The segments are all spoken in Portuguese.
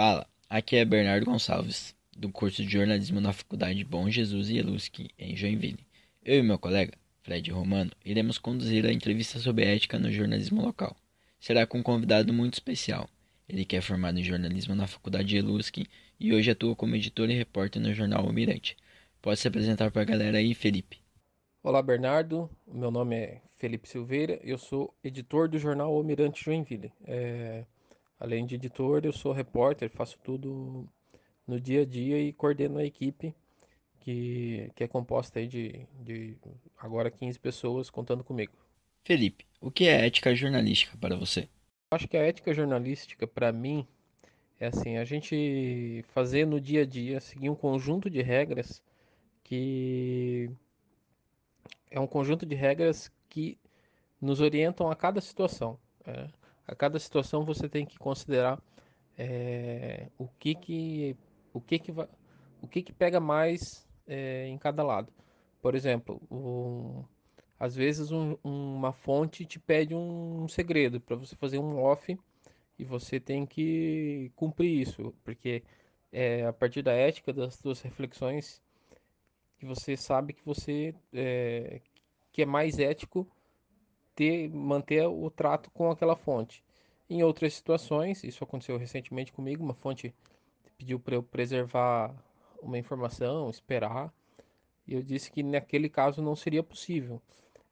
Fala, aqui é Bernardo Gonçalves, do curso de jornalismo na Faculdade Bom Jesus e Elusque, em Joinville. Eu e meu colega, Fred Romano, iremos conduzir a entrevista sobre ética no jornalismo local. Será com um convidado muito especial. Ele que é formado em jornalismo na Faculdade Elusque e hoje atua como editor e repórter no jornal O Mirante. Pode se apresentar para a galera aí, Felipe. Olá, Bernardo. Meu nome é Felipe Silveira. Eu sou editor do jornal O Mirante Joinville. É... Além de editor, eu sou repórter, faço tudo no dia a dia e coordeno a equipe que, que é composta aí de, de agora 15 pessoas contando comigo. Felipe, o que é ética jornalística para você? Acho que a ética jornalística, para mim, é assim, a gente fazer no dia a dia, seguir um conjunto de regras que é um conjunto de regras que nos orientam a cada situação. É a cada situação você tem que considerar é, o que que o que que o que que pega mais é, em cada lado. Por exemplo, um, às vezes um, uma fonte te pede um segredo para você fazer um off e você tem que cumprir isso, porque é a partir da ética das suas reflexões que você sabe que você é, que é mais ético ter, manter o trato com aquela fonte. Em outras situações, isso aconteceu recentemente comigo, uma fonte pediu para eu preservar uma informação, esperar, e eu disse que naquele caso não seria possível.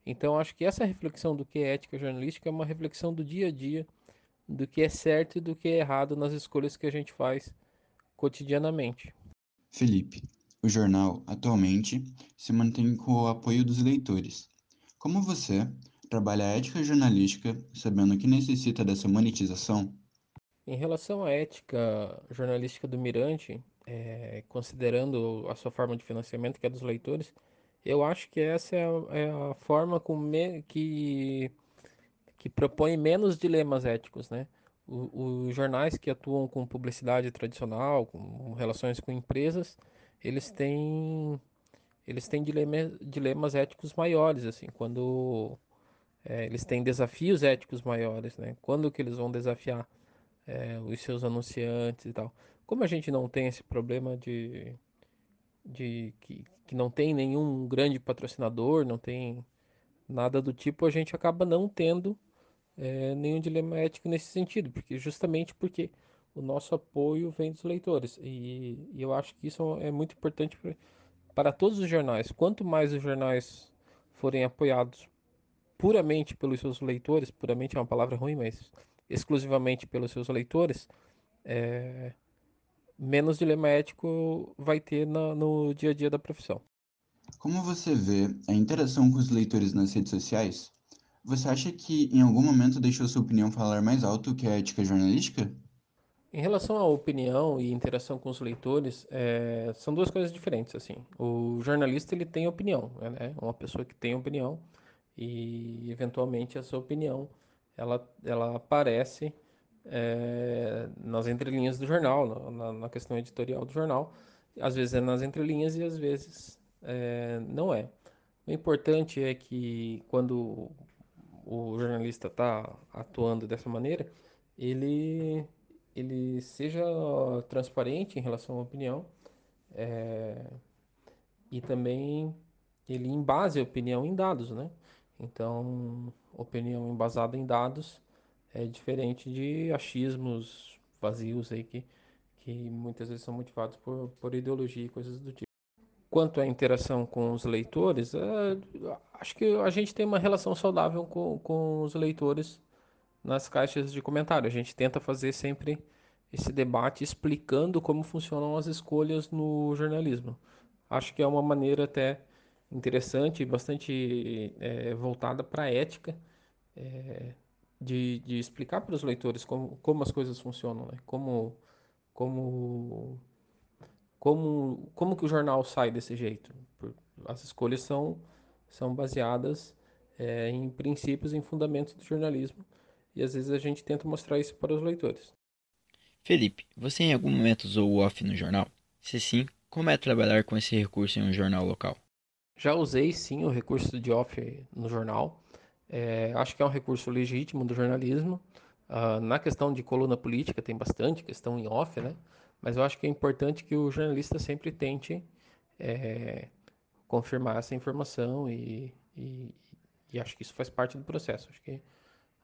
Então, acho que essa reflexão do que é ética jornalística é uma reflexão do dia a dia, do que é certo e do que é errado nas escolhas que a gente faz cotidianamente. Felipe, o jornal, atualmente, se mantém com o apoio dos leitores. Como você, trabalha a ética jornalística sabendo que necessita dessa monetização? Em relação à ética jornalística do Mirante, é, considerando a sua forma de financiamento, que é dos leitores, eu acho que essa é a, é a forma me, que, que propõe menos dilemas éticos, né? Os jornais que atuam com publicidade tradicional, com relações com empresas, eles têm eles têm dilemas, dilemas éticos maiores, assim, quando é, eles têm desafios éticos maiores, né? Quando que eles vão desafiar é, os seus anunciantes e tal? Como a gente não tem esse problema de, de que, que não tem nenhum grande patrocinador, não tem nada do tipo, a gente acaba não tendo é, nenhum dilema ético nesse sentido, porque justamente porque o nosso apoio vem dos leitores e, e eu acho que isso é muito importante para todos os jornais. Quanto mais os jornais forem apoiados puramente pelos seus leitores, puramente é uma palavra ruim, mas exclusivamente pelos seus leitores, é, menos dilema ético vai ter na, no dia a dia da profissão. Como você vê a interação com os leitores nas redes sociais? Você acha que em algum momento deixou sua opinião falar mais alto que a ética jornalística? Em relação à opinião e interação com os leitores, é, são duas coisas diferentes. Assim, o jornalista ele tem opinião, né? Uma pessoa que tem opinião e eventualmente essa opinião ela, ela aparece é, nas entrelinhas do jornal, na, na, questão editorial do jornal. Às vezes é nas entrelinhas e às vezes é, não é. O importante é que quando o jornalista está atuando dessa maneira, ele, ele seja transparente em relação à opinião é, e também ele embase a opinião em dados, né? Então, opinião embasada em dados é diferente de achismos vazios aí que, que muitas vezes são motivados por, por ideologia e coisas do tipo. Quanto à interação com os leitores, é, acho que a gente tem uma relação saudável com, com os leitores nas caixas de comentário. A gente tenta fazer sempre esse debate explicando como funcionam as escolhas no jornalismo. Acho que é uma maneira até interessante, bastante é, voltada para a ética, é, de, de explicar para os leitores como, como as coisas funcionam, né? como, como, como, como que o jornal sai desse jeito. As escolhas são, são baseadas é, em princípios, em fundamentos do jornalismo, e às vezes a gente tenta mostrar isso para os leitores. Felipe, você em algum momento usou o off no jornal? Se sim, como é trabalhar com esse recurso em um jornal local? Já usei sim o recurso de off no jornal. É, acho que é um recurso legítimo do jornalismo. Uh, na questão de coluna política tem bastante questão em off, né? Mas eu acho que é importante que o jornalista sempre tente é, confirmar essa informação e, e, e, acho que isso faz parte do processo. Acho que,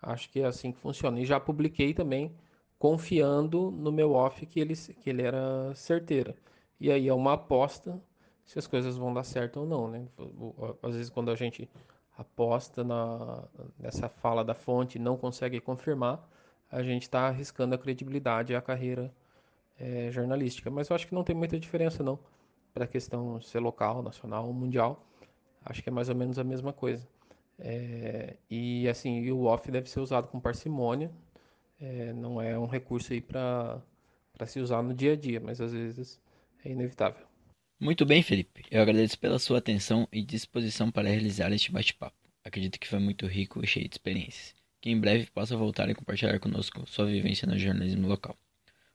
acho que é assim que funciona. E já publiquei também confiando no meu off que ele, que ele era certeiro. E aí é uma aposta se as coisas vão dar certo ou não, né? Às vezes quando a gente aposta na, nessa fala da fonte e não consegue confirmar, a gente está arriscando a credibilidade e a carreira é, jornalística. Mas eu acho que não tem muita diferença não para a questão ser local, nacional ou mundial. Acho que é mais ou menos a mesma coisa. É, e assim, o off deve ser usado com parcimônia. É, não é um recurso aí para se usar no dia a dia, mas às vezes é inevitável. Muito bem, Felipe. Eu agradeço pela sua atenção e disposição para realizar este bate-papo. Acredito que foi muito rico e cheio de experiências. Que em breve possa voltar e compartilhar conosco sua vivência no jornalismo local.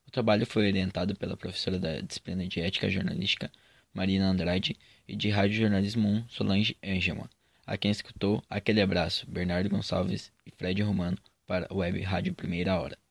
O trabalho foi orientado pela professora da disciplina de Ética Jornalística, Marina Andrade, e de Rádio Jornalismo 1, Solange Engelmann. A quem escutou, aquele abraço, Bernardo Gonçalves e Fred Romano para a Web Rádio Primeira Hora.